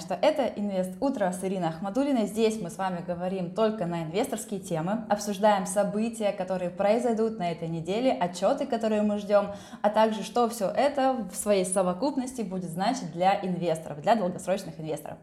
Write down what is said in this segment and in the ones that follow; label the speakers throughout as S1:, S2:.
S1: что это Инвест Утро с Ириной Ахмадулиной. Здесь мы с вами говорим только на инвесторские темы, обсуждаем события, которые произойдут на этой неделе, отчеты, которые мы ждем, а также что все это в своей совокупности будет значить для инвесторов, для долгосрочных инвесторов.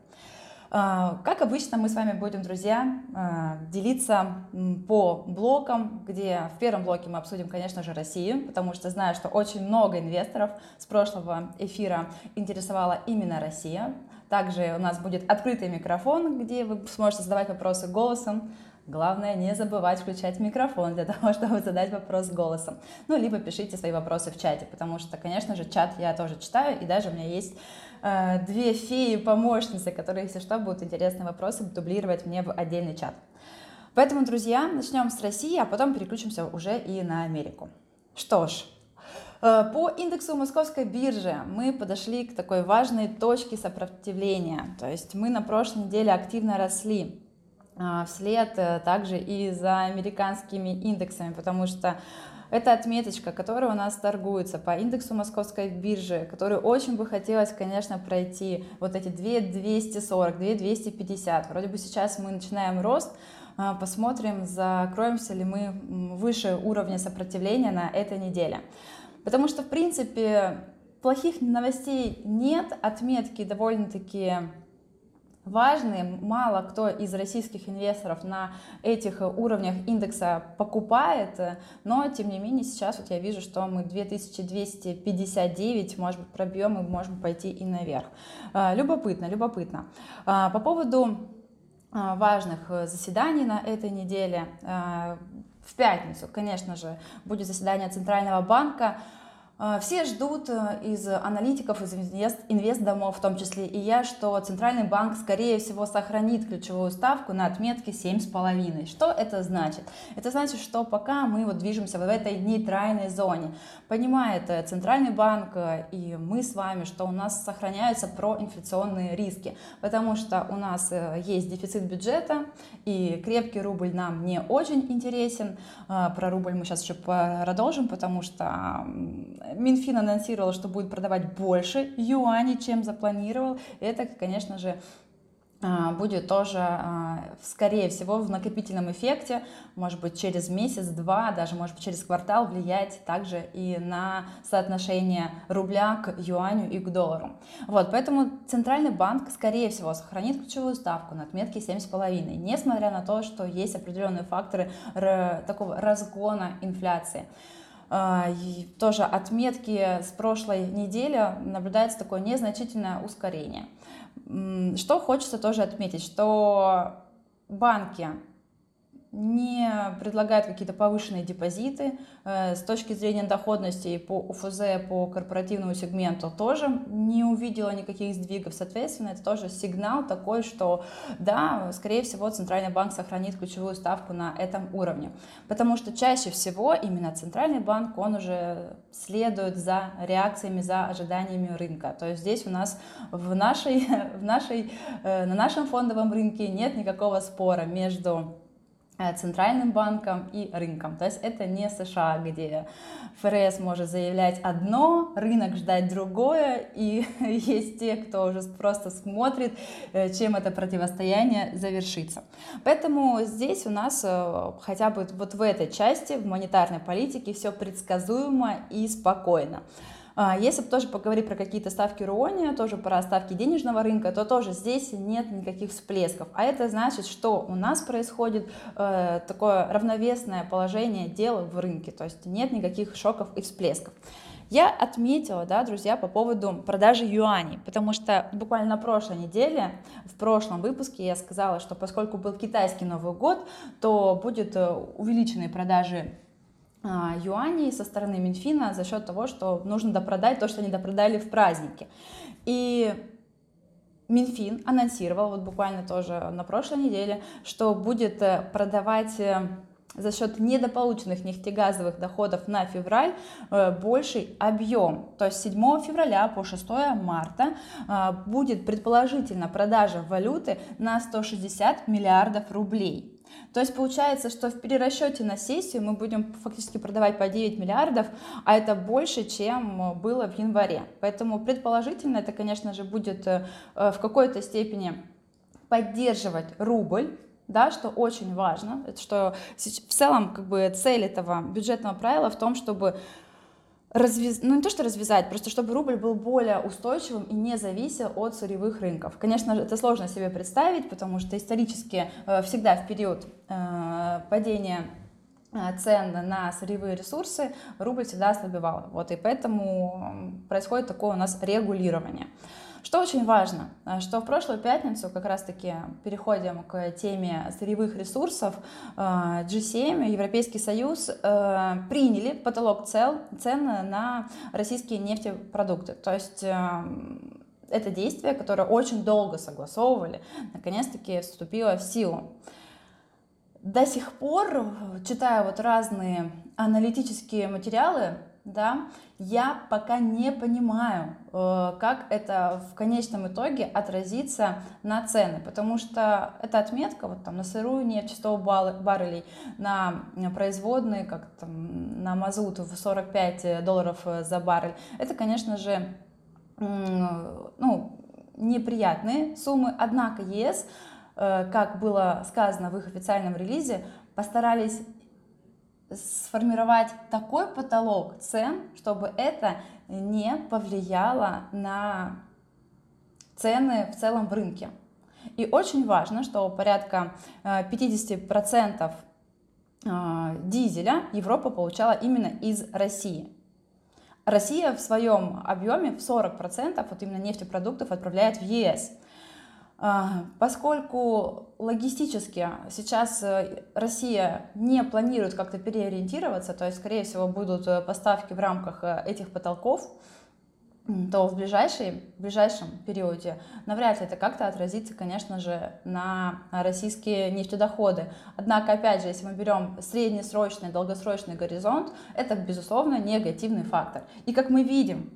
S1: А, как обычно, мы с вами будем, друзья, а, делиться по блокам, где в первом блоке мы обсудим, конечно же, Россию, потому что знаю, что очень много инвесторов с прошлого эфира интересовала именно Россия. Также у нас будет открытый микрофон, где вы сможете задавать вопросы голосом. Главное не забывать включать микрофон для того, чтобы задать вопрос голосом. Ну, либо пишите свои вопросы в чате, потому что, конечно же, чат я тоже читаю, и даже у меня есть э, две феи-помощницы, которые, если что, будут интересные вопросы дублировать мне в отдельный чат. Поэтому, друзья, начнем с России, а потом переключимся уже и на Америку. Что ж, по индексу московской биржи мы подошли к такой важной точке сопротивления. То есть мы на прошлой неделе активно росли э, вслед э, также и за американскими индексами, потому что это отметочка, которая у нас торгуется по индексу московской биржи, которую очень бы хотелось, конечно, пройти вот эти 2240, 2250. Вроде бы сейчас мы начинаем рост, посмотрим, закроемся ли мы выше уровня сопротивления на этой неделе. Потому что, в принципе, плохих новостей нет, отметки довольно-таки важные. Мало кто из российских инвесторов на этих уровнях индекса покупает, но тем не менее сейчас вот я вижу, что мы 2259, может быть, пробьем и можем пойти и наверх. А, любопытно, любопытно. А, по поводу а, важных заседаний на этой неделе в пятницу, конечно же, будет заседание Центрального банка. А, все ждут э, из аналитиков, из инвестдомов, в том числе и я, что Центральный банк, скорее всего, сохранит ключевую ставку на отметке 7,5. Что это значит? Это значит, что пока мы вот движемся в этой нейтральной зоне, понимает э, Центральный банк э, и мы с вами, что у нас сохраняются проинфляционные риски, потому что у нас есть дефицит бюджета, и крепкий рубль нам не очень интересен. А, про рубль мы сейчас еще продолжим, потому что Минфин анонсировал, что будет продавать больше юаней, чем запланировал. Это, конечно же, а, будет тоже, а, скорее всего, в накопительном эффекте, может быть, через месяц-два, даже, может быть, через квартал влиять также и на соотношение рубля к юаню и к доллару. Вот, поэтому Центральный банк, скорее всего, сохранит ключевую ставку на отметке 7,5, несмотря на то, что есть определенные факторы такого разгона инфляции. А, и тоже отметки с прошлой недели наблюдается такое незначительное ускорение. Что хочется тоже отметить, что банки не предлагают какие-то повышенные депозиты. Э, с точки зрения доходности по УФЗ, по корпоративному сегменту тоже не увидела никаких сдвигов. Соответственно, это тоже сигнал такой, что да, скорее всего, Центральный банк сохранит ключевую ставку на этом уровне. Потому что чаще всего именно Центральный банк, он уже следует за реакциями, за ожиданиями рынка. То есть здесь у нас в нашей, в нашей, э, на нашем фондовом рынке нет никакого спора между центральным банком и рынком. То есть это не США, где ФРС может заявлять одно, рынок ждать другое, и есть те, кто уже просто смотрит, э, чем это противостояние завершится. Поэтому здесь у нас э, хотя бы вот в этой части, в монетарной политике, все предсказуемо и спокойно. А, если тоже поговорить про какие-то ставки РУОНИ, тоже про ставки денежного рынка, то тоже здесь нет никаких всплесков. А это значит, что у нас происходит э, такое равновесное положение дел в рынке, то есть нет никаких шоков и всплесков. Я отметила, да, друзья, по поводу продажи юаней, потому что буквально на прошлой неделе, в прошлом выпуске я сказала, что поскольку был китайский Новый год, то будет э, увеличенные продажи юаней со стороны Минфина за счет того, что нужно допродать то, что они допродали в празднике. И Минфин анонсировал вот буквально тоже на прошлой неделе, что будет э, продавать э, за счет недополученных нефтегазовых доходов на февраль э, больший объем. То есть 7 февраля по 6 марта будет предположительно продажа валюты на 160 миллиардов рублей. То есть получается, что в перерасчете на сессию мы будем фактически продавать по 9 миллиардов, а это больше, чем было в январе. Поэтому предположительно это, конечно же, будет э, в какой-то степени поддерживать рубль, да, что очень важно, что в целом как бы цель этого бюджетного правила в том, чтобы развез... ну не то что развязать, просто чтобы рубль был более устойчивым и не зависел от сырьевых рынков. Конечно, это сложно себе представить, потому что исторически э, всегда в период э, падения э, цен на сырьевые ресурсы рубль всегда ослабевал. Вот, и поэтому происходит такое у нас регулирование. Что очень важно, э, что в прошлую пятницу, как раз-таки переходим к теме сырьевых ресурсов, э, G7, Европейский Союз э, приняли потолок цен, цен на российские нефтепродукты. То есть это действие, которое очень долго согласовывали, наконец-таки вступило в силу. До сих пор, читая вот разные аналитические материалы, да, я пока не понимаю, э, как это в конечном итоге отразится на цены, потому что эта отметка вот там на сырую нефть 100 баррелей, на производные, как там на мазут в 45 долларов за баррель, это, конечно же, ну, неприятные суммы, однако ЕС, э, как было сказано в их официальном релизе, постарались сформировать такой потолок цен, чтобы это не повлияло на цены в целом в рынке. И очень важно, что порядка 50% э, э, дизеля Европа получала именно из России. Россия в своем объеме в 40% вот именно нефтепродуктов отправляет в ЕС. А, поскольку логистически сейчас э, Россия не планирует как-то переориентироваться, то есть, скорее всего, будут э, поставки в рамках э, этих потолков, то в, ближайшей, в ближайшем периоде навряд ли это как-то отразится, конечно же, на российские нефтедоходы. Однако, опять же, если мы берем среднесрочный, долгосрочный горизонт, это, безусловно, негативный фактор. И как мы видим,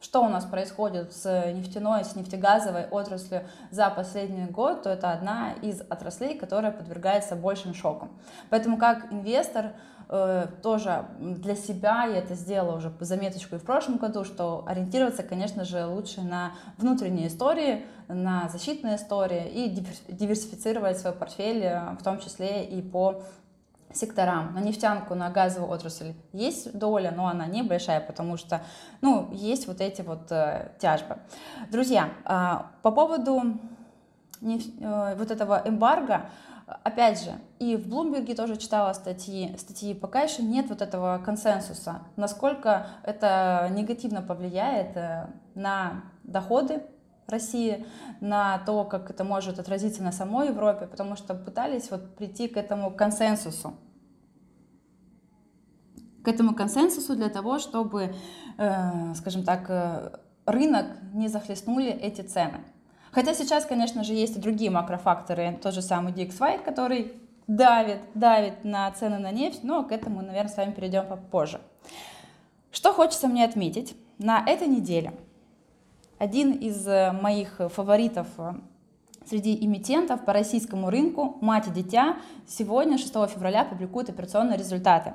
S1: что у нас происходит с нефтяной, с нефтегазовой отраслью за последний год, то это одна из отраслей, которая подвергается большим шокам. Поэтому как инвестор э, тоже для себя я это сделала уже по заметочку и в прошлом году, что ориентироваться, конечно же, лучше на внутренние истории, на защитные истории и диверсифицировать свой портфель, э, в том числе и по секторам. На нефтянку, на газовую отрасль есть доля, но она небольшая, потому что, ну, есть вот эти вот э, тяжбы. Друзья, э, по поводу неф... э, вот этого эмбарго, опять же, и в Блумберге тоже читала статьи, статьи, пока еще нет вот этого консенсуса, насколько это негативно повлияет э, на доходы России, на то, как это может отразиться на самой Европе, потому что пытались вот прийти к этому консенсусу. К этому консенсусу для того, чтобы, э, скажем так, э, рынок не захлестнули эти цены. Хотя сейчас, конечно же, есть и другие макрофакторы, тот же самый DXY, который давит, давит на цены на нефть, но к этому, наверное, с вами перейдем попозже. Что хочется мне отметить, на этой неделе – один из э, моих фаворитов э, среди эмитентов по российскому рынку «Мать и дитя» сегодня, 6 февраля, публикует операционные результаты.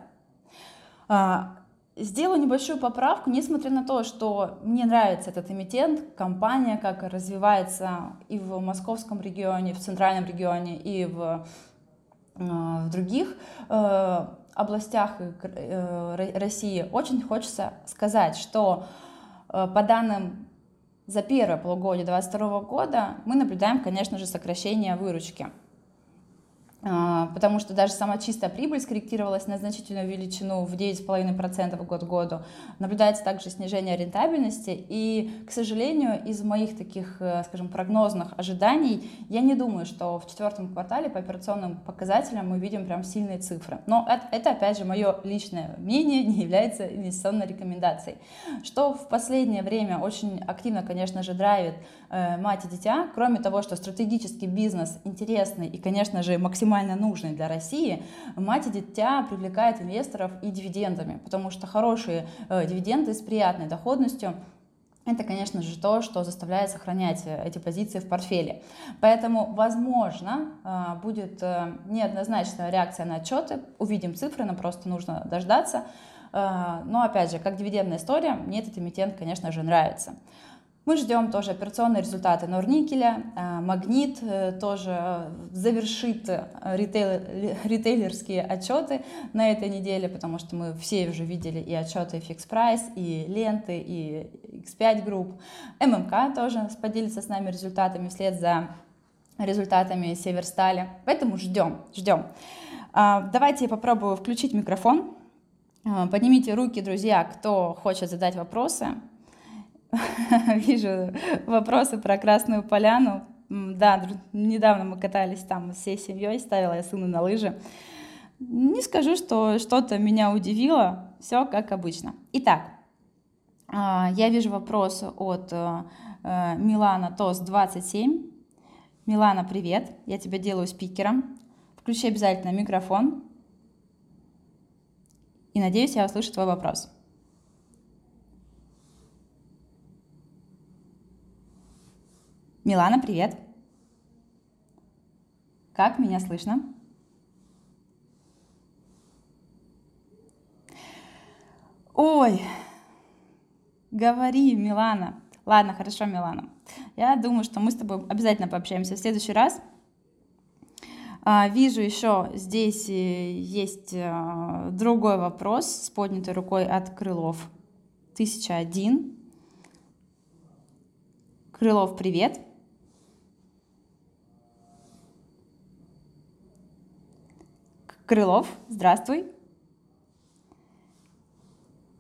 S1: А, сделаю небольшую поправку, несмотря на то, что мне нравится этот эмитент, компания, как развивается и в московском регионе, в центральном регионе, и в, э, в других областях России, очень хочется сказать, что по данным за первое полугодие 2022 года мы наблюдаем, конечно же, сокращение выручки. А, потому что даже сама чистая прибыль скорректировалась на значительную величину в 9,5% год к году. Наблюдается также снижение рентабельности, и, к сожалению, из моих таких, э, скажем, прогнозных ожиданий, я не думаю, что в четвертом квартале по операционным показателям мы видим прям сильные цифры. Но это, это опять же, мое личное мнение, не является инвестиционной рекомендацией. Что в последнее время очень активно, конечно же, драйвит э, мать и дитя, кроме того, что стратегический бизнес интересный и, конечно же, максимально максимально нужный для России, мать и дитя привлекает инвесторов и дивидендами, потому что хорошие э, дивиденды с приятной доходностью это, конечно же, то, что заставляет сохранять э, эти позиции в портфеле. Поэтому, возможно, э, будет неоднозначная реакция на отчеты, увидим цифры, нам просто нужно дождаться. Но, опять же, как дивидендная история, мне этот эмитент, конечно же, нравится. Мы ждем тоже операционные результаты Норникеля. Магнит тоже завершит ритейл, ритейлерские отчеты на этой неделе, потому что мы все уже видели и отчеты Fix Price, и ленты, и X5 групп. ММК тоже поделится с нами результатами вслед за результатами Северстали. Поэтому ждем, ждем. Давайте я попробую включить микрофон. Поднимите руки, друзья, кто хочет задать вопросы. Вижу вопросы про Красную Поляну. Да, недавно мы катались там всей семьей, ставила я сына на лыжи. Не скажу, что что-то меня удивило, все как обычно. Итак, а, я вижу вопрос от э, э, Милана ТОС 27. Милана, привет, я тебя делаю спикером. Включи обязательно микрофон. И надеюсь, я услышу твой вопрос. Милана, привет. Как меня слышно? Ой, Говори, Милана. Ладно, хорошо, Милана. Я думаю, что мы с тобой обязательно пообщаемся в следующий раз. А, вижу еще здесь э, есть э, другой вопрос с поднятой рукой от Крылов. 1001. Крылов, привет. Крылов, здравствуй.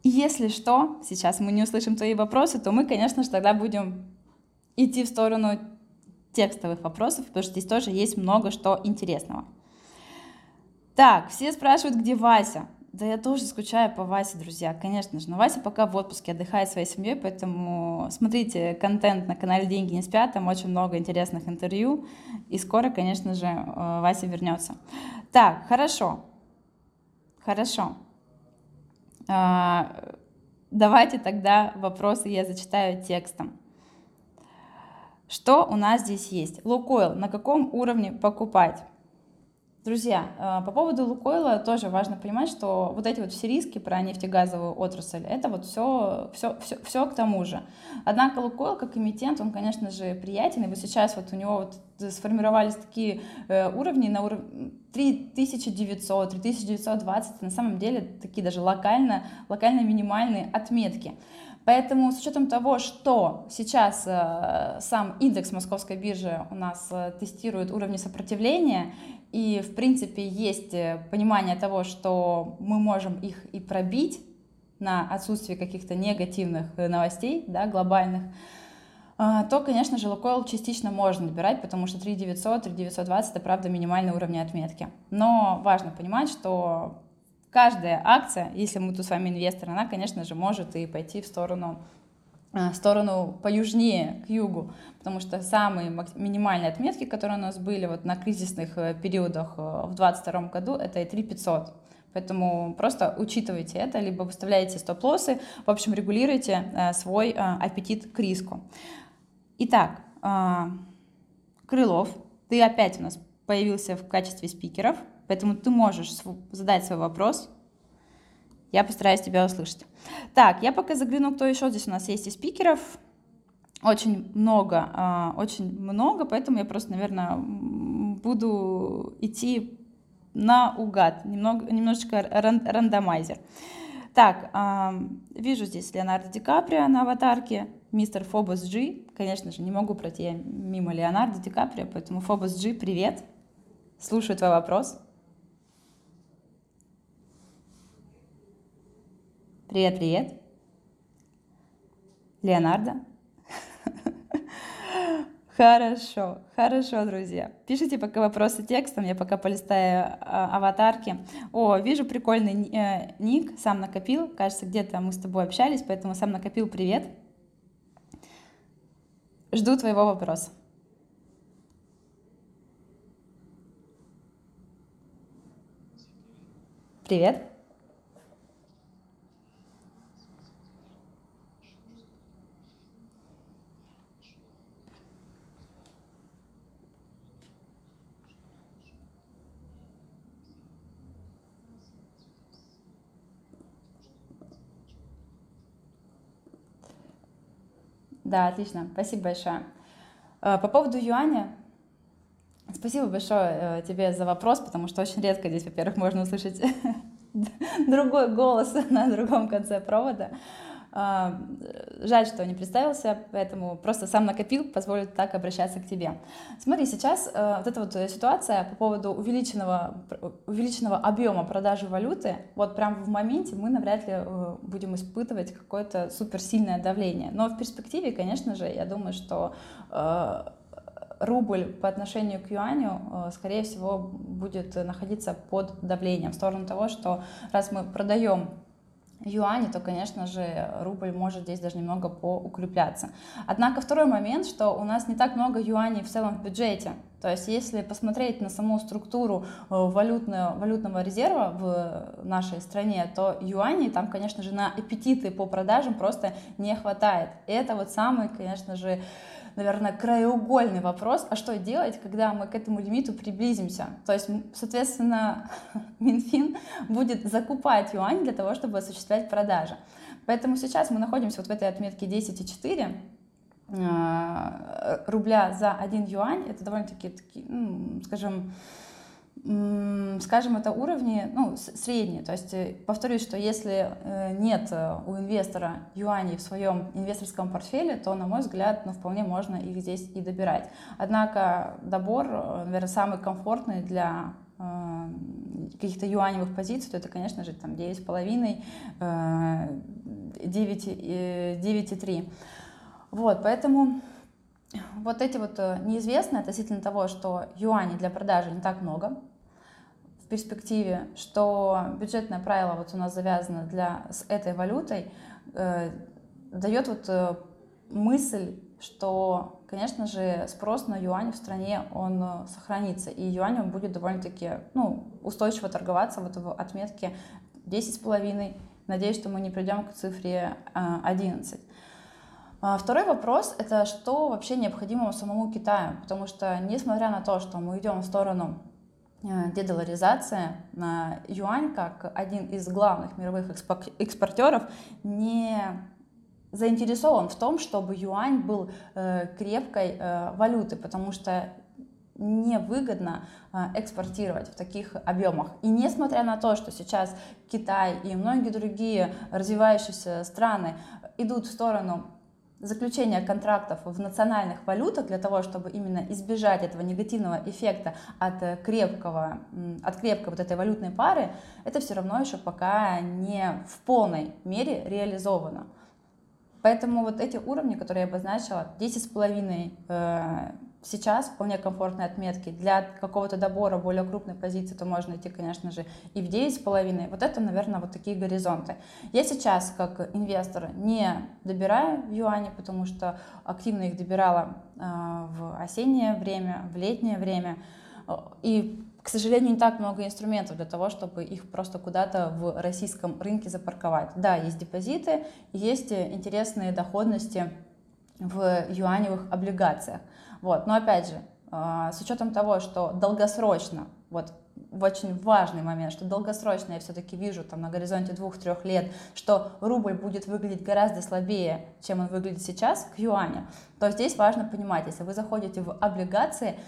S1: Если что, сейчас мы не услышим твои вопросы, то мы, конечно же, тогда будем идти в сторону текстовых вопросов, потому что здесь тоже есть много что интересного. Так, все спрашивают, где Вася. Да я тоже скучаю по Васе, друзья, конечно же. Но Вася пока в отпуске отдыхает своей семьей, поэтому смотрите контент на канале «Деньги не спят», там очень много интересных интервью. И скоро, конечно же, э, Вася вернется. Так, хорошо. Хорошо. А, давайте тогда вопросы я зачитаю текстом. Что у нас здесь есть? Лукойл. На каком уровне покупать? Друзья, а, по поводу Лукойла тоже важно понимать, что вот эти вот все риски про нефтегазовую отрасль, это вот все, все, все, все к тому же. Однако Лукойл как эмитент, он, конечно же, приятен, и вот сейчас вот у него вот сформировались такие э, уровни на уровне 3900, 3920, на самом деле такие даже локально, локально минимальные отметки. Поэтому с учетом того, что сейчас э, сам индекс московской биржи у нас э, тестирует уровни сопротивления, и в принципе есть э, понимание того, что мы можем их и пробить на отсутствие каких-то негативных э, новостей да, глобальных, э, то, конечно же, Лукойл частично можно набирать, потому что 3900, 3920 это, правда, минимальные уровни отметки. Но важно понимать, что каждая акция, если мы тут с вами инвестор, она, конечно же, может и пойти в сторону э, в сторону поюжнее, к югу, потому что самые минимальные отметки, которые у нас были вот на кризисных э, периодах э, в 2022 году, это и 3500. Поэтому просто учитывайте это, либо выставляете стоп-лоссы, в общем, регулируйте свой аппетит к риску. Итак, Крылов, ты опять у нас появился в качестве спикеров – Поэтому ты можешь задать свой вопрос. Я постараюсь тебя услышать. Так, я пока загляну, кто еще здесь у нас есть из спикеров. Очень много, а, очень много, поэтому я просто, наверное, буду идти на угад, немного, немножечко ран, рандомайзер. Так, вижу здесь Леонардо Ди Каприо на аватарке, мистер Фобос Джи. Конечно же, не могу пройти мимо Леонардо Ди Каприо, поэтому Фобос Джи, привет. Слушаю твой вопрос. Привет, привет. Леонардо. Хорошо, хорошо, друзья. Пишите пока вопросы текстом, я пока полистаю а, аватарки. О, вижу прикольный э, ник, сам накопил. Кажется, где-то мы с тобой общались, поэтому сам накопил. Привет. Жду твоего вопроса. Привет. Да, отлично, спасибо большое. Э, по поводу юаня, спасибо большое э, тебе за вопрос, потому что очень редко здесь, во-первых, можно услышать другой голос на другом конце провода. Жаль, что не представился, поэтому просто сам накопил, позволит так обращаться к тебе. Смотри, сейчас э, вот эта вот ситуация по поводу увеличенного, увеличенного объема продажи валюты, вот прям в моменте мы навряд ли э, будем испытывать какое-то суперсильное давление. Но в перспективе, конечно же, я думаю, что э, рубль по отношению к юаню, скорее всего, будет находиться под давлением в сторону того, что раз мы продаем юани, то, конечно же, рубль может здесь даже немного поукрепляться. Однако второй момент, что у нас не так много юаней в целом в бюджете. То есть если посмотреть на саму структуру э, валютного, валютного резерва в нашей стране, то юаней там, конечно же, на аппетиты по продажам просто не хватает. Это вот самый, конечно же, наверное, краеугольный вопрос, а что делать, когда мы к этому лимиту приблизимся? То есть, соответственно, Минфин будет закупать юань для того, чтобы осуществлять продажи. Поэтому сейчас мы находимся вот в этой отметке 10,4 э, рубля за 1 юань. Это довольно-таки, скажем, скажем, это уровни ну, средние. То есть э, повторюсь, что если э, нет э, у инвестора юаней в своем инвесторском портфеле, то, на мой взгляд, ну, вполне можно их здесь и добирать. Однако добор, наверное, самый комфортный для каких-то юаневых позиций, то это, конечно же, там 9,5, 9,3. Вот, поэтому вот эти вот неизвестные относительно того, что юаней для продажи не так много, перспективе, что бюджетное правило вот у нас завязано для, с этой валютой, э, дает вот э, мысль, что, конечно же, спрос на юань в стране, он э, сохранится, и юань будет довольно-таки ну, устойчиво торговаться вот в отметке 10,5. Надеюсь, что мы не придем к цифре 11. Э, а второй вопрос – это что вообще необходимо самому Китаю, потому что, несмотря на то, что мы идем в сторону Э, дедоларизация, юань как один из главных мировых экспортеров не заинтересован в том, чтобы юань был э, крепкой э, валютой, потому что невыгодно экспортировать в таких объемах. И несмотря на то, что сейчас Китай и многие другие развивающиеся страны идут в сторону заключение контрактов в национальных валютах для того, чтобы именно избежать этого негативного эффекта от крепкого, от крепкой вот этой валютной пары, это все равно еще пока не в полной мере реализовано. Поэтому вот эти уровни, которые я обозначила, 10,5 сейчас вполне комфортные отметки. Для какого-то добора более крупной позиции, то можно идти, конечно же, и в 9,5. Вот это, наверное, вот такие горизонты. Я сейчас, как инвестор, не добираю юани, потому что активно их добирала э, в осеннее время, в летнее время. И к сожалению, не так много инструментов для того, чтобы их просто куда-то в российском рынке запарковать. Да, есть депозиты, есть интересные доходности в юаневых облигациях. Вот. Но опять же, а, с учетом того, что долгосрочно, вот очень важный момент, что долгосрочно я все-таки вижу там на горизонте двух-трех лет, что рубль будет выглядеть гораздо слабее, чем он выглядит сейчас к юаню, то здесь важно понимать, если вы заходите в облигации,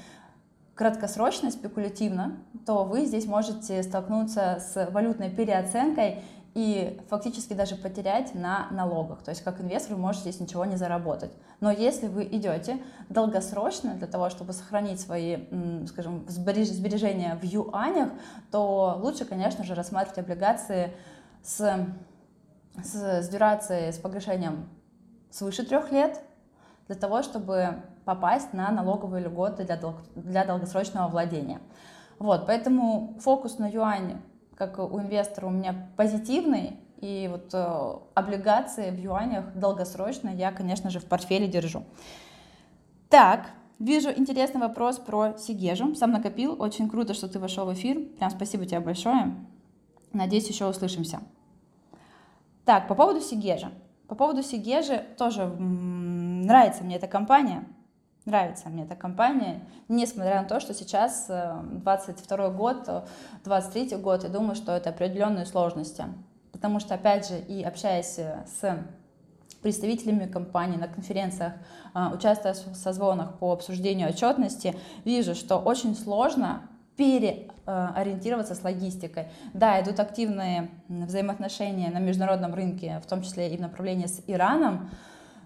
S1: краткосрочно, спекулятивно, то вы здесь можете столкнуться с валютной переоценкой и фактически даже потерять на налогах. То есть как инвестор вы можете здесь ничего не заработать. Но если вы идете долгосрочно для того, чтобы сохранить свои, скажем, сбережения в юанях, то лучше, конечно же, рассматривать облигации с, с, с дюрацией, с погашением свыше трех лет, для того, чтобы попасть на налоговые льготы для, дол для долгосрочного владения. Вот, поэтому фокус на юань как у инвестора у меня позитивный, и вот э, облигации в юанях долгосрочно я, конечно же, в портфеле держу. Так, вижу интересный вопрос про Сигежу. Сам накопил, очень круто, что ты вошел в эфир. Прям спасибо тебе большое. Надеюсь, еще услышимся. Так, по поводу Сигежа. По поводу Сигежи тоже нравится мне эта компания. Нравится мне эта компания, несмотря на то, что сейчас 22 э, год, 23 год, я думаю, что это определенные сложности. Потому что, опять же, и общаясь э, с представителями компании на конференциях, участвуя в созвонах по обсуждению отчетности, вижу, что очень сложно переориентироваться с логистикой. Да, идут активные взаимоотношения на международном рынке, в том числе и в направлении с Ираном,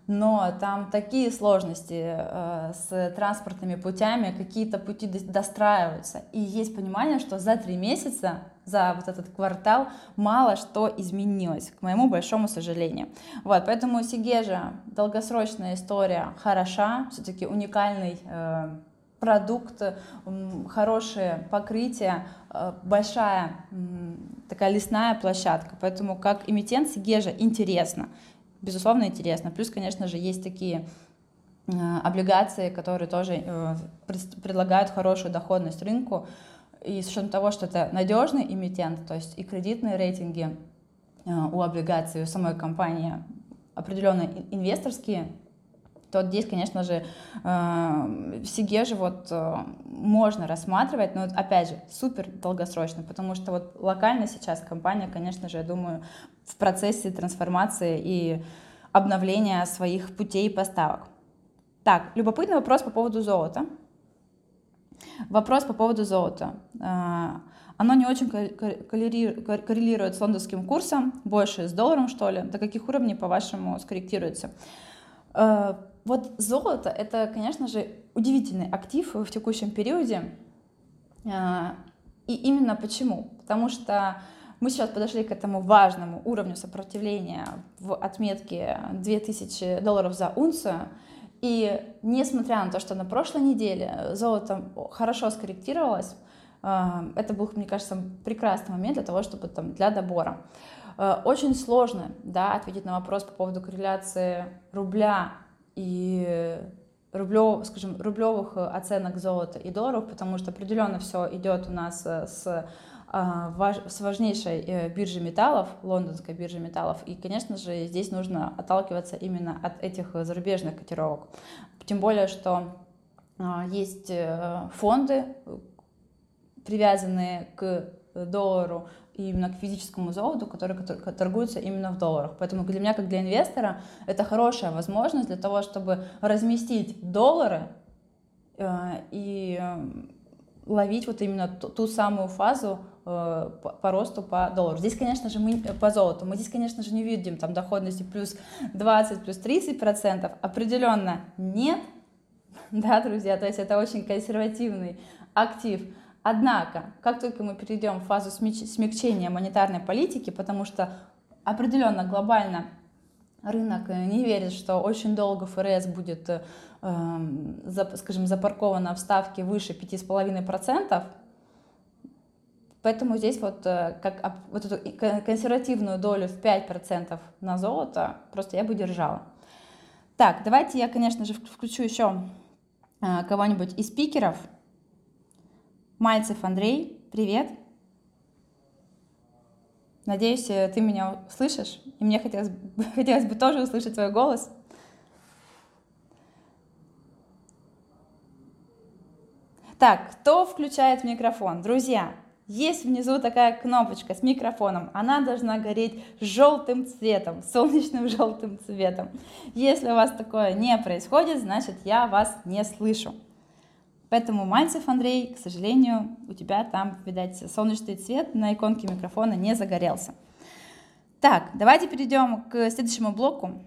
S1: но там такие сложности э, с транспортными путями, какие-то пути достраиваются. И есть понимание, что за три месяца, за вот этот квартал мало что изменилось, к моему большому сожалению. Вот, поэтому Сигежа, долгосрочная история хороша, все-таки уникальный э, продукт, хорошее покрытие, э, большая такая лесная площадка. Поэтому как эмитент Сигежа интересно безусловно, интересно. Плюс, конечно же, есть такие э, облигации, которые тоже э, предлагают хорошую доходность рынку. И с учетом того, что это надежный эмитент, то есть и кредитные рейтинги э, у облигаций, у самой компании определенно инвесторские, то здесь, конечно же, в СИГЕ же вот можно рассматривать, но опять же, супер долгосрочно, потому что вот локально сейчас компания, конечно же, я думаю, в процессе трансформации и обновления своих путей поставок. Так, любопытный вопрос по поводу золота. Вопрос по поводу золота. А, оно не очень коррелирует с лондонским курсом, больше с долларом, что ли? До каких уровней, по-вашему, скорректируется? А, вот золото — это, конечно же, удивительный актив в текущем периоде. А, и именно почему? Потому что мы сейчас подошли к этому важному уровню сопротивления в отметке 2000 долларов за унцию. И несмотря на то, что на прошлой неделе золото хорошо скорректировалось, э, это был, мне кажется, прекрасный момент для того, чтобы там для добора. Э, очень сложно да, ответить на вопрос по поводу корреляции рубля и рублев, скажем, рублевых оценок золота и долларов, потому что определенно все идет у нас э, с а, с важнейшей э, биржи металлов, лондонской биржи металлов. И, конечно же, здесь нужно отталкиваться именно от этих зарубежных котировок. Тем более, что есть э, фонды, привязанные к доллару, именно к физическому золоту, которые торгуются именно в долларах. Поэтому для меня, как для инвестора, это хорошая возможность для того, чтобы разместить доллары э, и ловить вот именно ту, ту самую фазу э, по, по росту по доллару. Здесь, конечно же, мы по золоту, мы здесь, конечно же, не видим там доходности плюс 20, плюс 30 процентов, определенно нет, да, друзья, то есть это очень консервативный актив. Однако, как только мы перейдем в фазу смягчения монетарной политики, потому что определенно глобально рынок не верит, что очень долго ФРС будет э, Эм, скажем, запаркована в ставке выше 5,5%, Поэтому здесь вот, э, как, вот эту консервативную долю в 5% на золото просто я бы держала. Так, давайте я, конечно же, включу еще э, кого-нибудь из спикеров. Мальцев Андрей, привет. Надеюсь, э, ты меня слышишь, и мне хотелось, хотелось бы тоже услышать твой голос. Так, кто включает микрофон? Друзья, есть внизу такая кнопочка с микрофоном. Она должна гореть желтым цветом, солнечным желтым цветом. Если у вас такое не происходит, значит я вас не слышу. Поэтому, Мальцев Андрей, к сожалению, у тебя там, видать, солнечный цвет на иконке микрофона не загорелся. Так, давайте перейдем к следующему блоку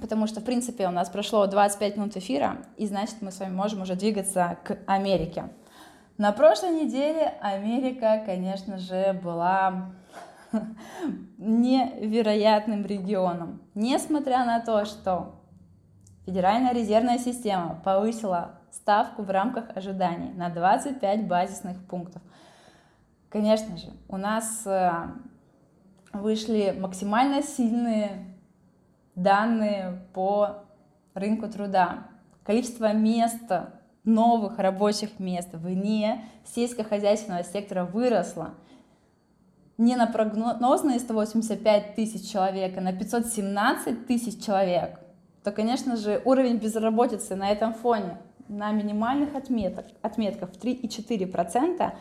S1: потому что, в принципе, у нас прошло 25 минут эфира, и значит, мы с вами можем уже двигаться к Америке. На прошлой неделе Америка, конечно же, была невероятным регионом. Несмотря на то, что Федеральная резервная система повысила ставку в рамках ожиданий на 25 базисных пунктов. Конечно же, у нас э, вышли максимально сильные данные по рынку труда, количество мест, новых рабочих мест вне сельскохозяйственного сектора выросло. Не на прогнозные 185 тысяч человек, а на 517 тысяч человек, то, конечно же, уровень безработицы на этом фоне на минимальных отметок, отметках в 3,4%.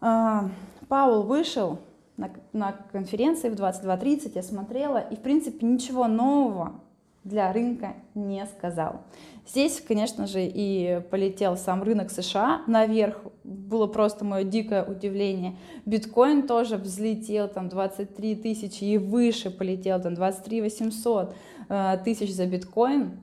S1: А, Паул вышел на, на конференции в 22.30 я смотрела, и, в принципе, ничего нового для рынка не сказал. Здесь, конечно же, и полетел сам рынок США наверх. Было просто мое дикое удивление. Биткоин тоже взлетел, там 23 тысячи и выше полетел, там 23 800 э, тысяч за биткоин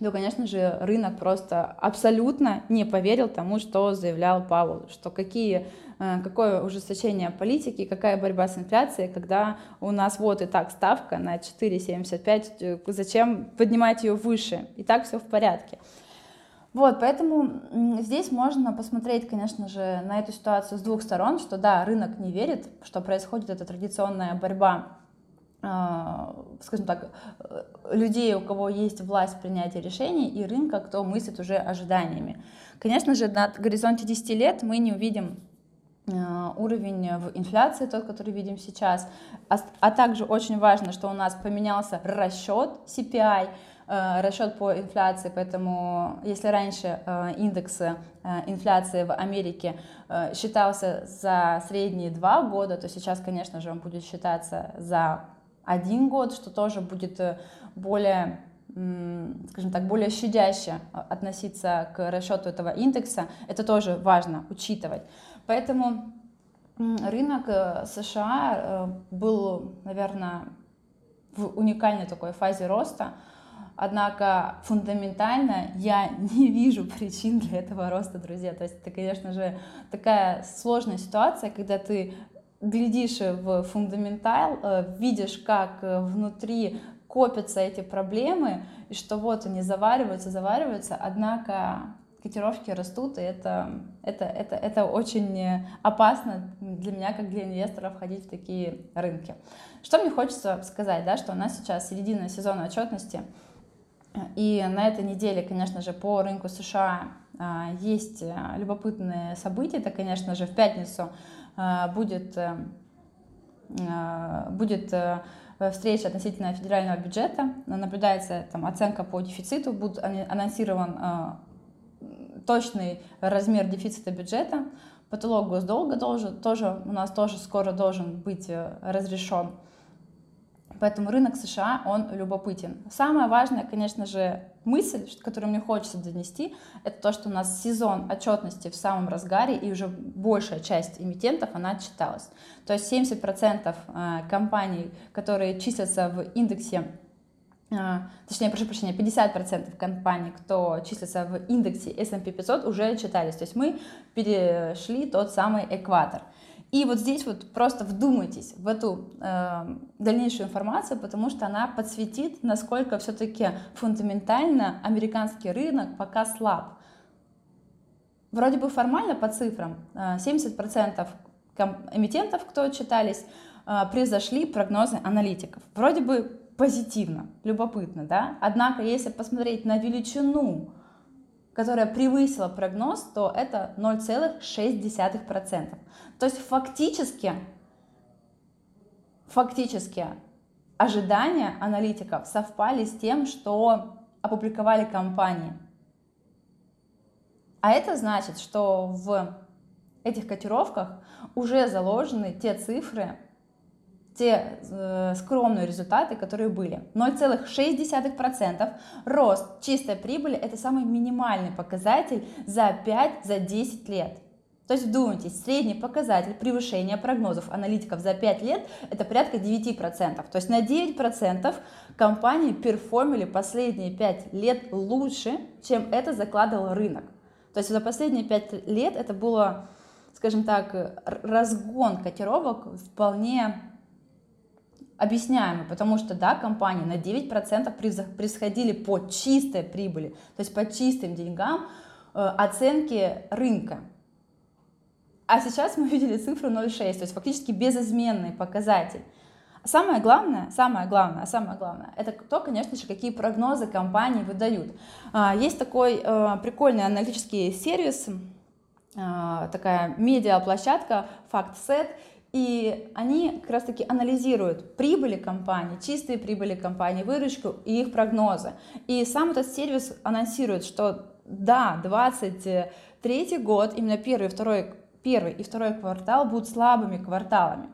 S1: то, конечно же, рынок просто абсолютно не поверил тому, что заявлял Павел, что какие э, какое ужесточение политики, какая борьба с инфляцией, когда у нас вот и так ставка на 4,75, э, зачем поднимать ее выше, и так все в порядке. Вот, поэтому здесь можно посмотреть, конечно же, на эту ситуацию с двух сторон, что да, рынок не верит, что происходит эта традиционная борьба скажем так, людей, у кого есть власть принятия решений, и рынка, кто мыслит уже ожиданиями. Конечно же, на горизонте 10 лет мы не увидим а, уровень в инфляции, тот, который видим сейчас, а, а также очень важно, что у нас поменялся расчет CPI, расчет по инфляции, поэтому если раньше индекс инфляции в Америке считался за средние два года, то сейчас, конечно же, он будет считаться за один год, что тоже будет э, более скажем так, более щадяще относиться к расчету этого индекса, это тоже важно учитывать. Поэтому рынок э, США э, был, наверное, в уникальной такой фазе роста, однако фундаментально я не вижу причин для этого роста, друзья. То есть это, конечно же, такая сложная ситуация, когда ты глядишь в фундаментал, э, видишь, как э, внутри копятся эти проблемы, и что вот они завариваются, завариваются, однако котировки растут, и это, это, это, это очень опасно для меня, как для инвестора, входить в такие рынки. Что мне хочется сказать, да, что у нас сейчас середина сезона отчетности, и на этой неделе, конечно же, по рынку США а, есть э, любопытные события. Это, конечно же, в пятницу будет, э, а, будет э, встреча относительно федерального бюджета. Наблюдается там, оценка по дефициту, будет анонсирован точный размер дефицита бюджета. Потолок госдолга должен, тоже, у нас тоже скоро должен быть разрешен. Поэтому рынок США, он любопытен. Самое важное, конечно же, мысль, которую мне хочется донести, это то, что у нас сезон отчетности в самом разгаре, и уже большая часть эмитентов, она отчиталась. То есть 70% э, компаний, которые числятся в индексе э, точнее, прошу прощения, 50% компаний, кто числится в индексе S&P 500, уже отчитались. То есть мы перешли тот самый экватор. И вот здесь вот просто вдумайтесь в эту э, дальнейшую информацию, потому что она подсветит, насколько все-таки фундаментально американский рынок пока слаб. Вроде бы формально по цифрам 70% э, эмитентов, кто читались, э, превзошли прогнозы аналитиков. Вроде бы позитивно, любопытно, да? Однако, если посмотреть на величину которая превысила прогноз, то это 0,6%. То есть фактически, фактически ожидания аналитиков совпали с тем, что опубликовали компании. А это значит, что в этих котировках уже заложены те цифры, те э, скромные результаты, которые были. 0,6% рост чистой прибыли – это самый минимальный показатель за 5-10 за 10 лет. То есть вдумайтесь, средний показатель превышения прогнозов аналитиков за 5 лет – это порядка 9%. То есть на 9% компании перформили последние 5 лет лучше, чем это закладывал рынок. То есть за последние 5 лет это было, скажем так, разгон котировок вполне объясняемый, потому что, да, компании на 9% превосходили по чистой прибыли, то есть по чистым деньгам э, оценки рынка. А сейчас мы видели цифру 0,6, то есть фактически безызменный показатель. Самое главное, самое главное, самое главное, это то, конечно же, какие прогнозы компании выдают. А, есть такой э, прикольный аналитический сервис, э, такая медиа-площадка FactSet, и они как раз-таки анализируют прибыли компании, чистые прибыли компании, выручку и их прогнозы. И сам этот сервис анонсирует, что да, 23 год, именно первый и второй, первый и второй квартал будут слабыми кварталами.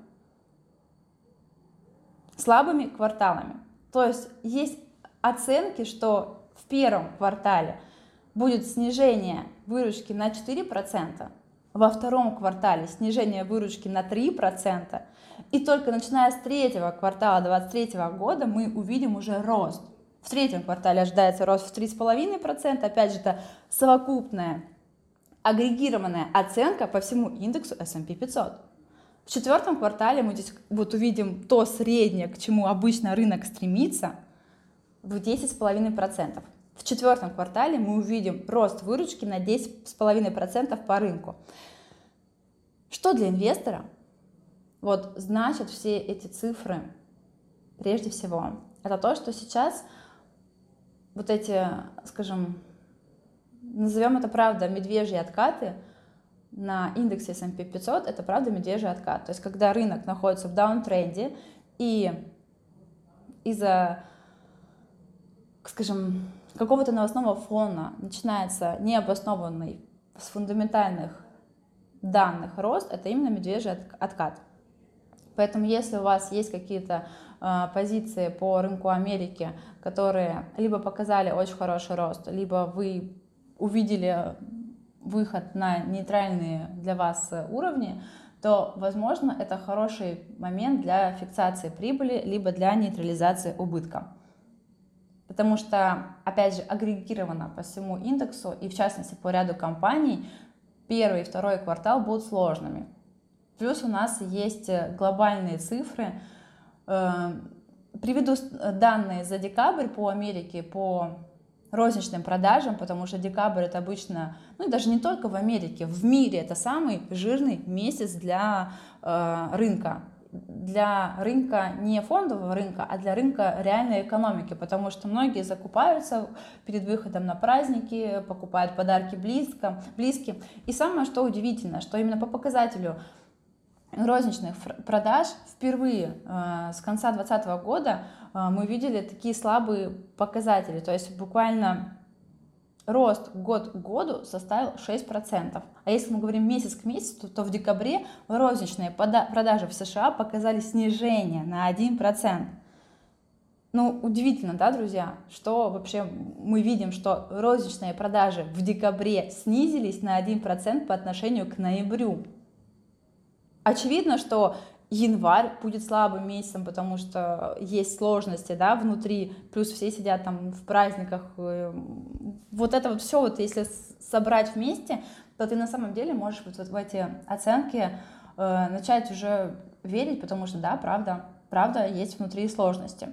S1: слабыми кварталами. То есть есть оценки, что в первом квартале будет снижение выручки на 4%, во втором квартале снижение выручки на 3%, и только начиная с третьего квартала 2023 года мы увидим уже рост. В третьем квартале ожидается рост в 3,5%, опять же, это совокупная агрегированная оценка по всему индексу S&P 500. В четвертом квартале мы здесь вот увидим то среднее, к чему обычно рынок стремится, в 10,5%. В четвертом квартале мы увидим рост выручки на 10,5% по рынку. Что для инвестора вот значит все эти цифры? Прежде всего, это то, что сейчас вот эти, скажем, назовем это правда, медвежьи откаты на индексе S&P 500, это правда медвежий откат. То есть когда рынок находится в даунтренде и из-за, скажем, какого-то новостного фона начинается необоснованный с фундаментальных данных рост, это именно медвежий откат. Поэтому если у вас есть какие-то э, позиции по рынку Америки, которые либо показали очень хороший рост, либо вы увидели выход на нейтральные для вас уровни, то, возможно, это хороший момент для фиксации прибыли, либо для нейтрализации убытка. Потому что, опять же, агрегировано по всему индексу и, в частности, по ряду компаний, первый и второй квартал будут сложными. Плюс у нас есть глобальные цифры. Э, приведу данные за декабрь по Америке, по розничным продажам, потому что декабрь это обычно, ну и даже не только в Америке, в мире это самый жирный месяц для э, рынка для рынка не фондового рынка, а для рынка реальной экономики, потому что многие закупаются перед выходом на праздники, покупают подарки близко, близким. И самое что удивительно, что именно по показателю розничных продаж впервые э, с конца 2020 года э, мы видели такие слабые показатели, то есть буквально рост год к году составил 6%. А если мы говорим месяц к месяцу, то в декабре розничные продажи в США показали снижение на 1%. Ну, удивительно, да, друзья, что вообще мы видим, что розничные продажи в декабре снизились на 1% по отношению к ноябрю. Очевидно, что январь будет слабым месяцем, потому что есть сложности, да, внутри, плюс все сидят там в праздниках. Э, вот это вот все, вот если собрать вместе, то ты на самом деле можешь вот, вот в эти оценки э, начать уже верить, потому что, да, правда, правда, есть внутри сложности.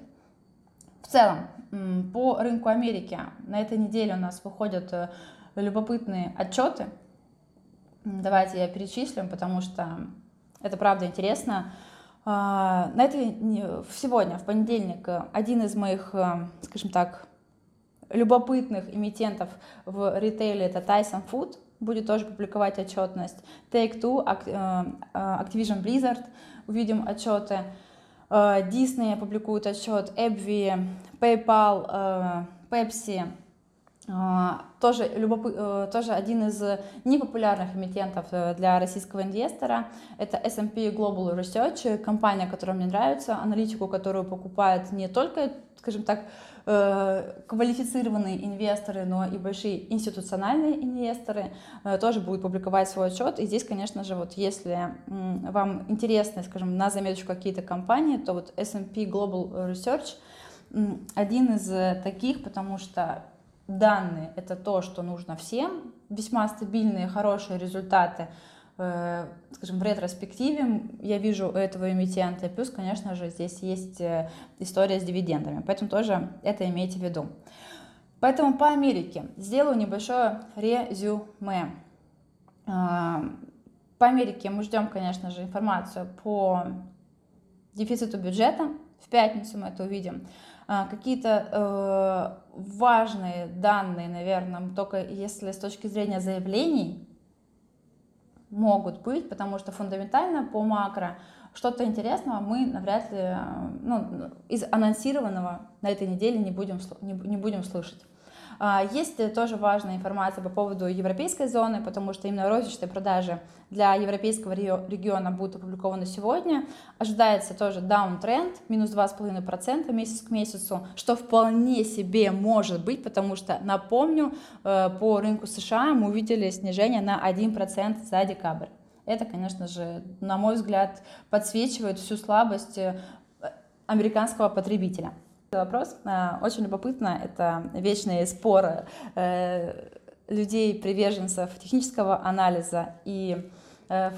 S1: В целом, по рынку Америки на этой неделе у нас выходят э, любопытные отчеты. Давайте я перечислю, потому что это правда интересно. А, на этой, сегодня, в понедельник, один из моих, э, скажем так, любопытных эмитентов в ритейле это Tyson Food, будет тоже публиковать отчетность. Take-Two, э, э, Activision Blizzard, увидим отчеты. Disney публикует отчет, AbbVie, PayPal, Pepsi, тоже, любоп... Э, тоже один из непопулярных эмитентов э, для российского инвестора. Это S&P Global Research, компания, которая мне нравится, аналитику, которую покупают не только, скажем так, э, квалифицированные инвесторы, но и большие институциональные инвесторы тоже будут публиковать свой отчет. И здесь, конечно же, вот если вам интересны, скажем, на заметочку какие-то компании, то вот S&P Global Research один из таких, потому что данные — это то, что нужно всем, весьма стабильные, хорошие результаты, э, скажем, в ретроспективе я вижу этого эмитента, плюс, конечно же, здесь есть э, история с дивидендами, поэтому тоже это имейте в виду. Поэтому по Америке сделаю небольшое резюме. Э, по Америке мы ждем, конечно же, информацию по дефициту бюджета. В пятницу мы это увидим. А, какие-то э, важные данные, наверное, только если с точки зрения заявлений могут быть, потому что фундаментально по макро что-то интересного мы навряд ли э, ну, из анонсированного на этой неделе не будем, не, не будем слышать. А, есть тоже важная информация по поводу европейской зоны, потому что именно розничные продажи для европейского региона будут опубликованы сегодня. Ожидается тоже даунтренд, минус 2,5% месяц к месяцу, что вполне себе может быть, потому что, напомню, э, по рынку США мы увидели снижение на 1% за декабрь. Это, конечно же, на мой взгляд, подсвечивает всю слабость э, американского потребителя. Вопрос э, очень любопытно, это вечные споры э, людей, приверженцев технического анализа и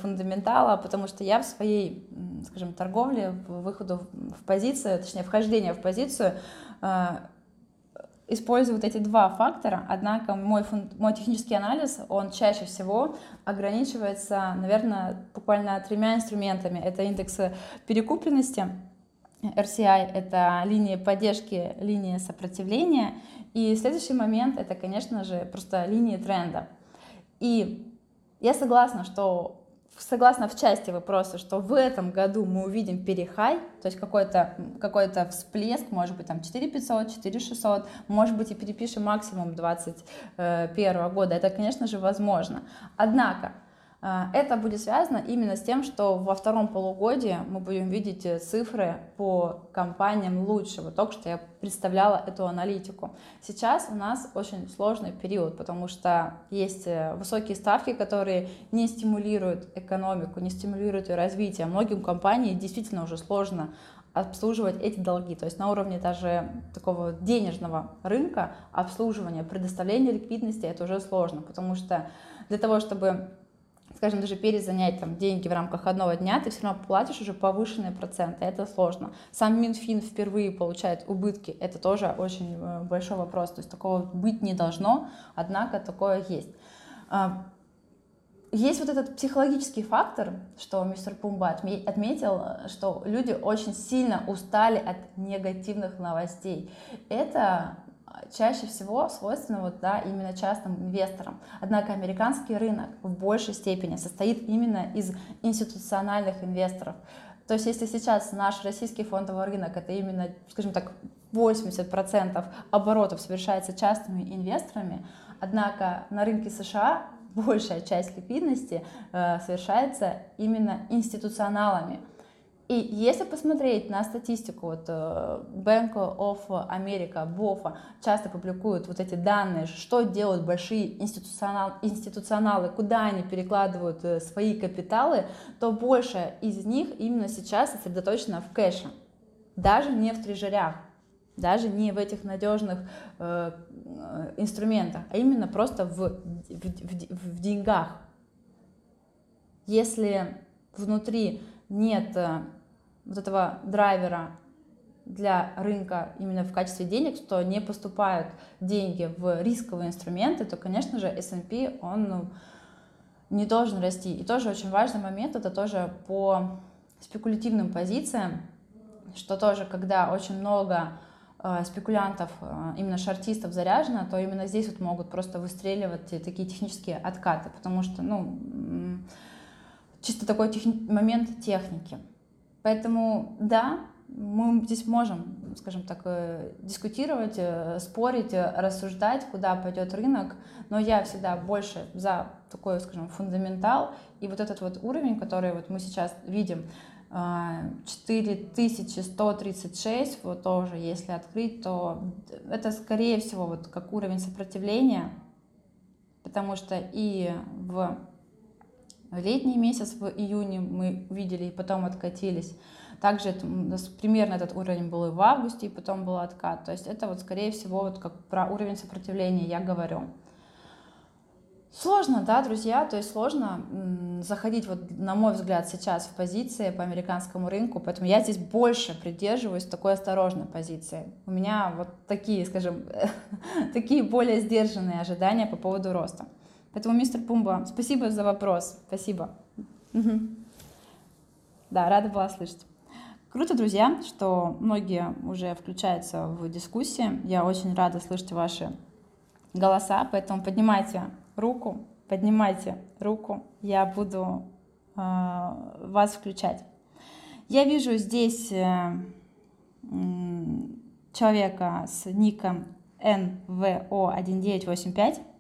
S1: фундаментала, потому что я в своей, скажем, торговле, выходу в позицию, точнее, вхождение в позицию использую вот эти два фактора, однако мой, фун... мой технический анализ, он чаще всего ограничивается, наверное, буквально тремя инструментами. Это индекс перекупленности, RCI — это линии поддержки, линии сопротивления, и следующий момент — это, конечно же, просто линии тренда. И я согласна, что согласно в части вопроса, что в этом году мы увидим перехай, то есть какой-то какой всплеск, может быть, там 4500, 4600, может быть, и перепишем максимум 2021 года, это, конечно же, возможно. Однако, а, это будет связано именно с тем, что во втором полугодии мы будем видеть э, цифры по компаниям лучше. Вот только что я представляла эту аналитику. Сейчас у нас очень сложный период, потому что есть э, высокие ставки, которые не стимулируют экономику, не стимулируют ее развитие. Многим компаниям действительно уже сложно обслуживать эти долги. То есть на уровне даже такого денежного рынка обслуживания, предоставления ликвидности это уже сложно, потому что для того, чтобы скажем, даже перезанять там деньги в рамках одного дня, ты все равно платишь уже повышенные проценты, это сложно. Сам Минфин впервые получает убытки, это тоже очень э, большой вопрос, то есть такого быть не должно, однако такое есть. А, есть вот этот психологический фактор, что мистер Пумба отметил, что люди очень сильно устали от негативных новостей. Это чаще всего свойственно вот, да, именно частным инвесторам. Однако американский рынок в большей степени состоит именно из институциональных инвесторов. То есть если сейчас наш российский фондовый рынок, это именно, скажем так, 80% оборотов совершается частными инвесторами, однако на рынке США большая часть ликвидности э, совершается именно институционалами. И если посмотреть на статистику, вот э, Bank of America, BOFA часто публикуют вот эти данные, что делают большие институционал, институционалы, куда они перекладывают э, свои капиталы, то большая из них именно сейчас сосредоточена в кэше, даже не в трежерях, даже не в этих надежных э, э инструментах, а именно просто в, в, в, в деньгах. Если внутри нет вот этого драйвера для рынка именно в качестве денег, что не поступают деньги в рисковые инструменты, то, конечно же, S&P, он ну, не должен расти. И тоже очень важный момент, это тоже по спекулятивным позициям, что тоже, когда очень много э, спекулянтов, э, именно шартистов заряжено, то именно здесь вот могут просто выстреливать такие технические откаты, потому что, ну, чисто такой техни- момент техники. Поэтому да, мы здесь можем, скажем так, э, дискутировать, э, спорить, э, рассуждать, куда пойдет рынок, но я всегда больше за такой, скажем, фундаментал. И вот этот вот уровень, который вот мы сейчас видим, 4136, вот тоже, если открыть, то это скорее всего вот как уровень сопротивления, потому что и в летний месяц в июне мы видели и потом откатились. Также это, примерно этот уровень был и в августе, и потом был откат. То есть это вот скорее всего вот как про уровень сопротивления я говорю. Сложно, да, друзья, то есть сложно заходить, вот, на мой взгляд, сейчас в позиции по американскому рынку, поэтому я здесь больше придерживаюсь такой осторожной позиции. У меня вот такие, скажем, такие более сдержанные ожидания по поводу роста. Поэтому, мистер Пумба, спасибо за вопрос. Спасибо. Угу. Да, рада была слышать. Круто, друзья, что многие уже включаются в дискуссии. Я очень рада слышать ваши голоса, поэтому поднимайте руку, поднимайте руку, я буду э, вас включать. Я вижу здесь э, человека с ником NVO1985.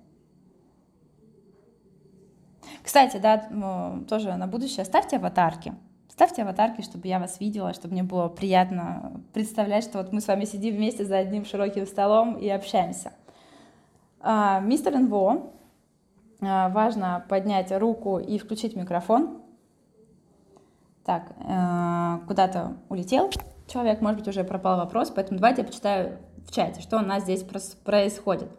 S1: Кстати, да, тоже на будущее ставьте аватарки. Ставьте аватарки, чтобы я вас видела, чтобы мне было приятно представлять, что вот мы с вами сидим вместе за одним широким столом и общаемся. А, мистер НВО, а, важно поднять руку и включить микрофон. Так, э, куда-то улетел человек, может быть, уже пропал вопрос, поэтому давайте я почитаю в чате, что у нас здесь происходит.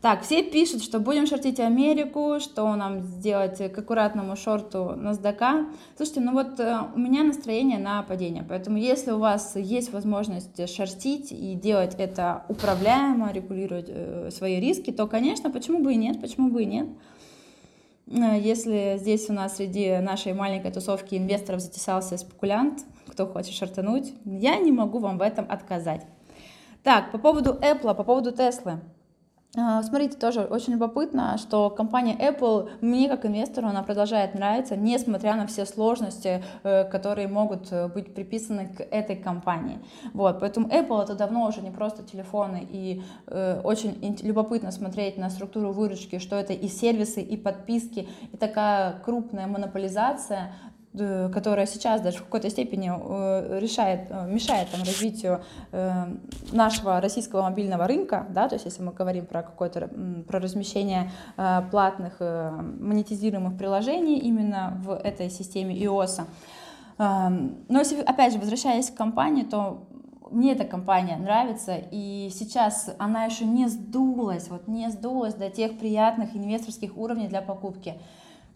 S1: Так, все пишут, что будем шортить Америку, что нам сделать к аккуратному шорту NASDAQ. Слушайте, ну вот э, у меня настроение на падение, поэтому если у вас есть возможность шортить и делать это управляемо, регулировать э, свои риски, то, конечно, почему бы и нет, почему бы и нет. Э, если здесь у нас среди нашей маленькой тусовки инвесторов затесался спекулянт, кто хочет шортануть, я не могу вам в этом отказать. Так, по поводу Apple, по поводу Tesla. А, смотрите, тоже очень любопытно, что компания Apple мне как инвестору она продолжает нравиться, несмотря на все сложности, э, которые могут э, быть приписаны к этой компании. Вот, поэтому Apple это давно уже не просто телефоны, и э, очень любопытно смотреть на структуру выручки, что это и сервисы, и подписки, и такая крупная монополизация, которая сейчас даже в какой-то степени э, решает, э, мешает там, развитию нашего российского мобильного рынка, да, то есть если мы говорим про какое-то про размещение платных монетизируемых приложений именно в этой системе iOS. Но если, опять же, возвращаясь к компании, то мне эта компания нравится, и сейчас она еще не сдулась, вот не сдулась до тех приятных инвесторских уровней для покупки.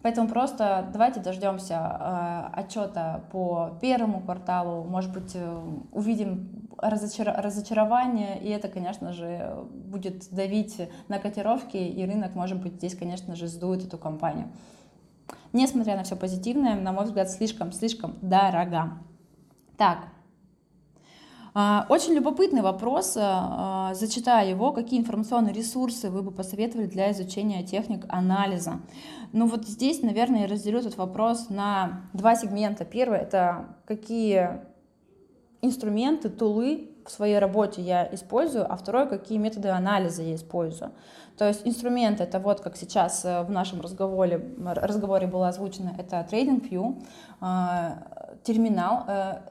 S1: Поэтому просто давайте дождемся э, отчета по первому кварталу, может быть, э, увидим разочар... разочарование, и это, конечно же, будет давить на котировки, и рынок, может быть, здесь, конечно же, сдует эту компанию. Несмотря на все позитивное, на мой взгляд, слишком-слишком дорого. Так, очень любопытный вопрос, а, а, зачитаю его. Какие информационные ресурсы вы бы посоветовали для изучения техник анализа? Ну вот здесь, наверное, я разделю этот вопрос на два сегмента. Первый — это какие инструменты, тулы в своей работе я использую, а второй — какие методы анализа я использую. То есть инструмент это вот как сейчас э, в нашем разговоре, разговоре было озвучено, это TradingView, терминал, э,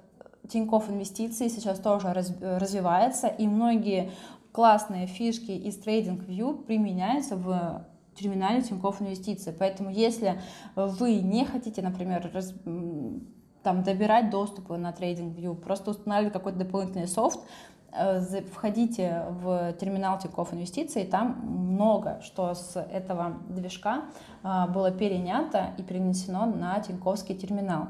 S1: Тинькофф Инвестиции сейчас тоже раз, развивается, и многие классные фишки из TradingView применяются в терминале Тинькофф Инвестиции. Поэтому если вы не хотите, например, раз, там, добирать доступы на TradingView, просто устанавливать какой-то дополнительный софт, э, входите в терминал Тинькофф Инвестиции, там много что с этого движка э, было перенято и перенесено на Тиньковский терминал.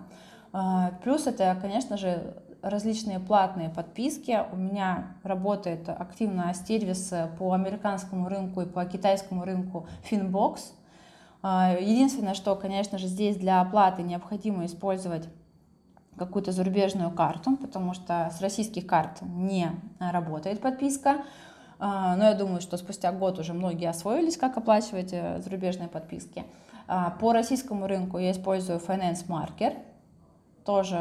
S1: Э, плюс это, конечно же, различные платные подписки. У меня работает активно сервис по американскому рынку и по китайскому рынку Finbox. А, единственное, что, конечно же, здесь для оплаты необходимо использовать какую-то зарубежную карту, потому что с российских карт не работает подписка. А, но я думаю, что спустя год уже многие освоились, как оплачивать э, зарубежные подписки. А, по российскому рынку я использую Finance Marker – тоже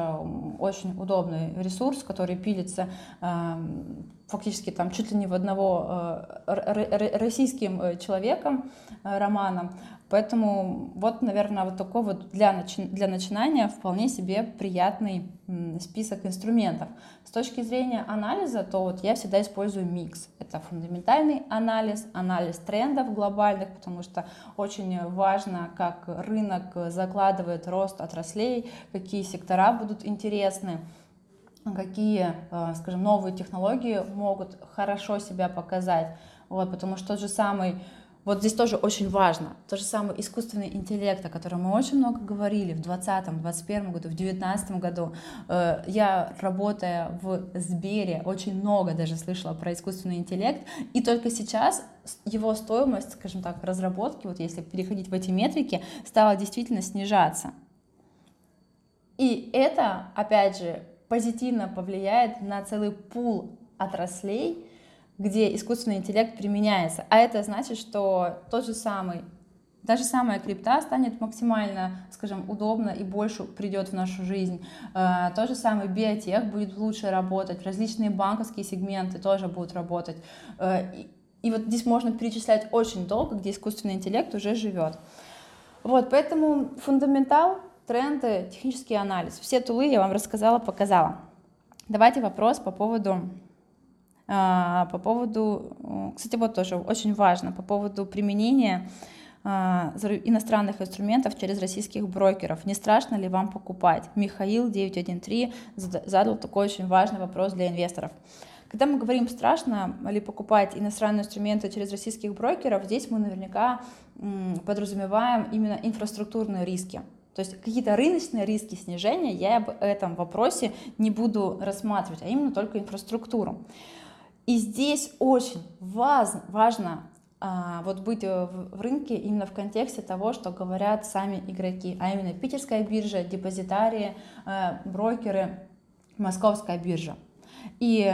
S1: очень удобный ресурс, который пилится эм, фактически там чуть ли не в одного э, российским э, человеком, э, романом. Поэтому вот, наверное, вот такой вот для, начи для начинания вполне себе приятный список инструментов. С точки зрения анализа, то вот я всегда использую микс. Это фундаментальный анализ, анализ трендов глобальных, потому что очень важно, как рынок закладывает рост отраслей, какие сектора будут интересны какие, скажем, новые технологии могут хорошо себя показать. Вот, потому что тот же самый вот здесь тоже очень важно. То же самое искусственный интеллект, о котором мы очень много говорили в 2020, 2021 году, в 2019 году. Э, я, работая в Сбере, очень много даже слышала про искусственный интеллект. И только сейчас его стоимость, скажем так, разработки, вот если переходить в эти метрики, стала действительно снижаться. И это, опять же, позитивно повлияет на целый пул отраслей, где искусственный интеллект применяется. А это значит, что тот же самый даже самая крипта станет максимально, скажем, удобно и больше придет в нашу жизнь. Э, тот же самый биотех будет лучше работать, различные банковские сегменты тоже будут работать. Э, И вот здесь можно перечислять очень долго, где искусственный интеллект уже живет. Вот, поэтому фундаментал, тренды, технический анализ. Все тулы я вам рассказала, показала. Давайте вопрос по поводу, по поводу, кстати, вот тоже очень важно, по поводу применения а, иностранных инструментов через российских брокеров. Не страшно ли вам покупать? Михаил 913 задал такой очень важный вопрос для инвесторов. Когда мы говорим страшно ли покупать иностранные инструменты через российских брокеров, здесь мы наверняка подразумеваем именно инфраструктурные риски. То есть какие-то рыночные риски снижения я в этом вопросе не буду рассматривать, а именно только инфраструктуру. И здесь очень важно, важно а, вот быть в, в рынке именно в контексте того, что говорят сами игроки, а именно питерская биржа, депозитарии, э, брокеры, московская биржа. И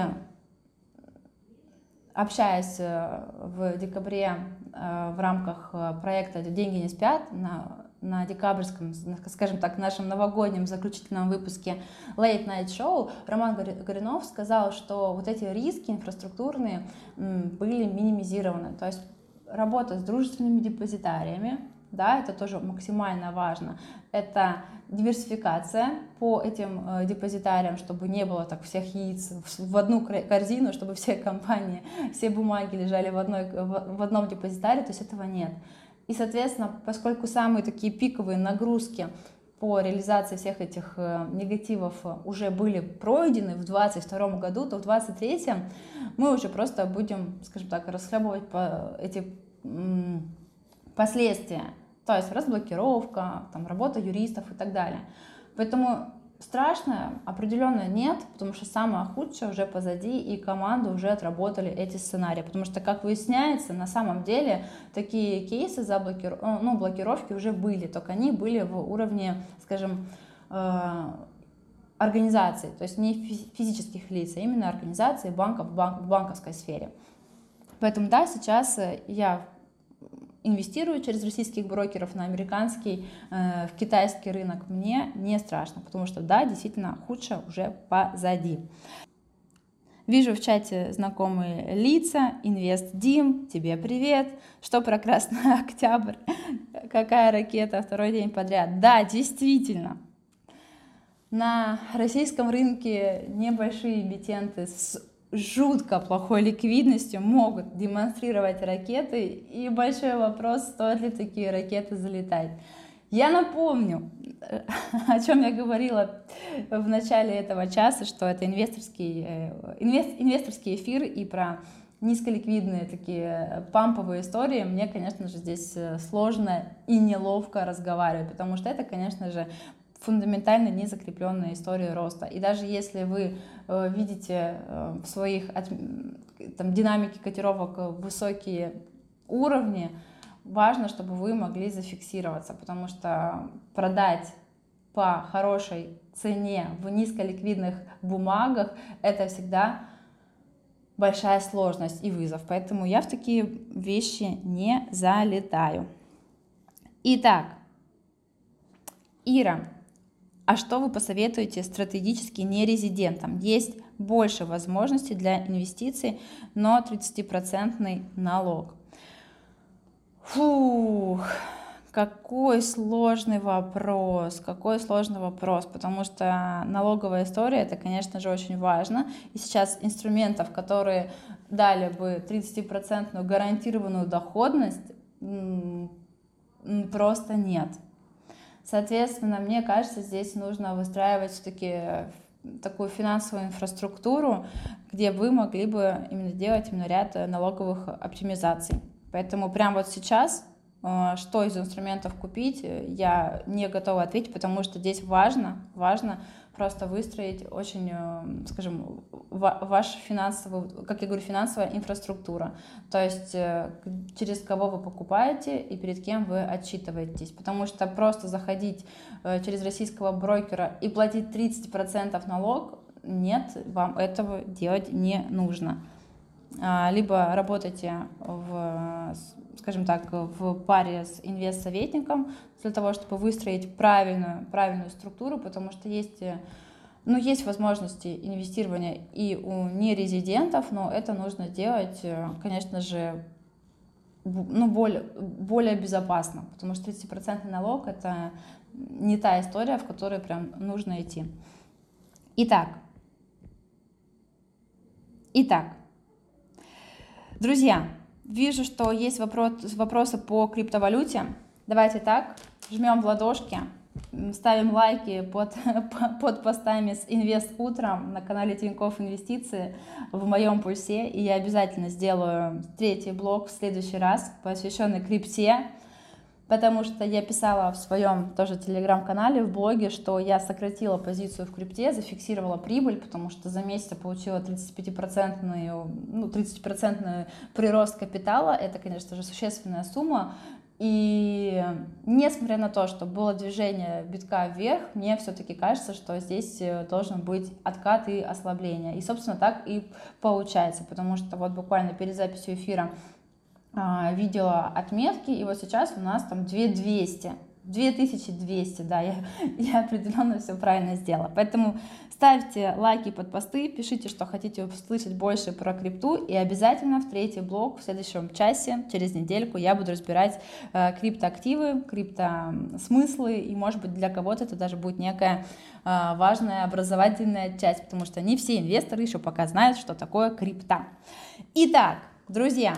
S1: общаясь э, в декабре э, в рамках э, проекта «Деньги не спят» на, на декабрьском, скажем так, нашем новогоднем заключительном выпуске Late Night Show, Роман Горинов сказал, что вот эти риски инфраструктурные были минимизированы. То есть работа с дружественными депозитариями, да, это тоже максимально важно. Это диверсификация по этим э, депозитариям, чтобы не было так всех яиц в одну корзину, чтобы все компании, все бумаги лежали в, одной, в одном депозитаре, то есть этого нет. И, соответственно, поскольку самые такие пиковые нагрузки по реализации всех этих э, негативов уже были пройдены в 2022 году, то в 2023 мы уже просто будем, скажем так, расхлебывать эти последствия, то есть разблокировка, там, работа юристов и так далее. Поэтому страшно определенно нет, потому что самое худшее уже позади, и команды уже отработали эти сценарии. Потому что, как выясняется, на самом деле такие кейсы за блокир... Э, ну, блокировки уже были, только они были в уровне, скажем, э, организаций, то есть не физических лиц, а именно организаций банков в, банк, в банковской сфере. Поэтому да, сейчас э, я инвестирую через российских брокеров на американский, э, в китайский рынок, мне не страшно, потому что да, действительно худшее уже позади. Вижу в чате знакомые лица. Инвест Дим, тебе привет. Что про Красный Октябрь? Какая ракета второй день подряд? Да, действительно. На российском рынке небольшие эмитенты с жутко плохой ликвидностью могут демонстрировать ракеты. И большой вопрос, стоит ли такие ракеты залетать. Я напомню, о чем я говорила в начале этого часа, что это инвесторский, э, инвест, инвесторский эфир и про низколиквидные такие памповые истории, мне, конечно же, здесь э, сложно и неловко разговаривать, потому что это, конечно же, фундаментально не закрепленная история роста. И даже если вы видите э, в своих там, динамике котировок высокие уровни, важно, чтобы вы могли зафиксироваться, потому что продать по хорошей цене в низколиквидных бумагах это всегда большая сложность и вызов. Поэтому я в такие вещи не залетаю. Итак, Ира, а что вы посоветуете стратегически нерезидентам? Есть больше возможностей для инвестиций, но 30% налог. Фух, какой сложный вопрос, какой сложный вопрос, потому что налоговая история, это, конечно же, очень важно. И сейчас инструментов, которые дали бы 30% гарантированную доходность, просто нет. Соответственно, мне кажется, здесь нужно выстраивать все-таки э, такую финансовую инфраструктуру, где вы могли бы именно делать именно ряд э, налоговых оптимизаций. Поэтому прямо вот сейчас Э, что из инструментов купить, я не готова ответить, потому что здесь важно, важно просто выстроить очень, э, скажем, вашу финансовую, как я говорю, финансовая инфраструктура. То есть через кого вы покупаете и перед кем вы отчитываетесь. Потому что просто заходить через российского брокера и платить 30% налог, нет, вам этого делать не нужно. А, либо работайте в, скажем так, в паре с инвест-советником для того, чтобы выстроить правильную, правильную структуру, потому что есть Ну, есть возможности инвестирования и у нерезидентов, но это нужно делать, э, конечно же, ну, более, более безопасно, потому что 30% налог — это не та история, в которой прям нужно идти. Итак, итак, друзья, вижу, что есть вопрос, вопросы по криптовалюте. Давайте так, жмем в ладошки, ставим лайки под, под постами с Инвест утром на канале Тинькофф Инвестиции в моем пульсе, и я обязательно сделаю третий блог в следующий раз, посвященный крипте, потому что я писала в своем тоже телеграм-канале, в блоге, что я сократила позицию в крипте, зафиксировала прибыль, потому что за месяц я получила 35% ну, 30% прирост капитала, это, конечно же, существенная сумма, и несмотря на то, что было движение битка вверх, мне все-таки кажется, что здесь э, должен быть откат и ослабление. И, собственно, так и получается, потому что вот буквально перед записью эфира видела отметки, и вот сейчас у нас там 2200. 2200, да, я, я определенно все правильно сделала. Поэтому ставьте лайки под посты, пишите, что хотите услышать больше про крипту, и обязательно в третий блок в следующем часе, через недельку, я буду разбирать э, криптоактивы, криптосмыслы, и, может быть, для кого-то это даже будет некая э, важная образовательная часть, потому что не все инвесторы еще пока знают, что такое крипта. Итак, друзья,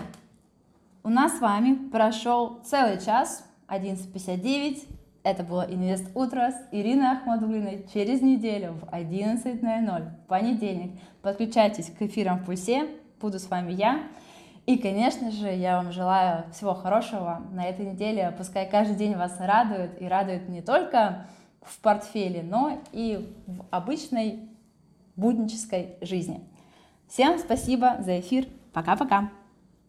S1: у нас с вами прошел целый час, 11.59. Это было Инвест Утро с Ириной Ахмадулиной через неделю в 11.00, понедельник. Подключайтесь к эфирам в Пульсе, буду с вами я. И, конечно же, я вам желаю всего хорошего на этой неделе. Пускай каждый день вас радует, и радует не только в портфеле, но и в обычной буднической жизни. Всем спасибо за эфир. Пока-пока.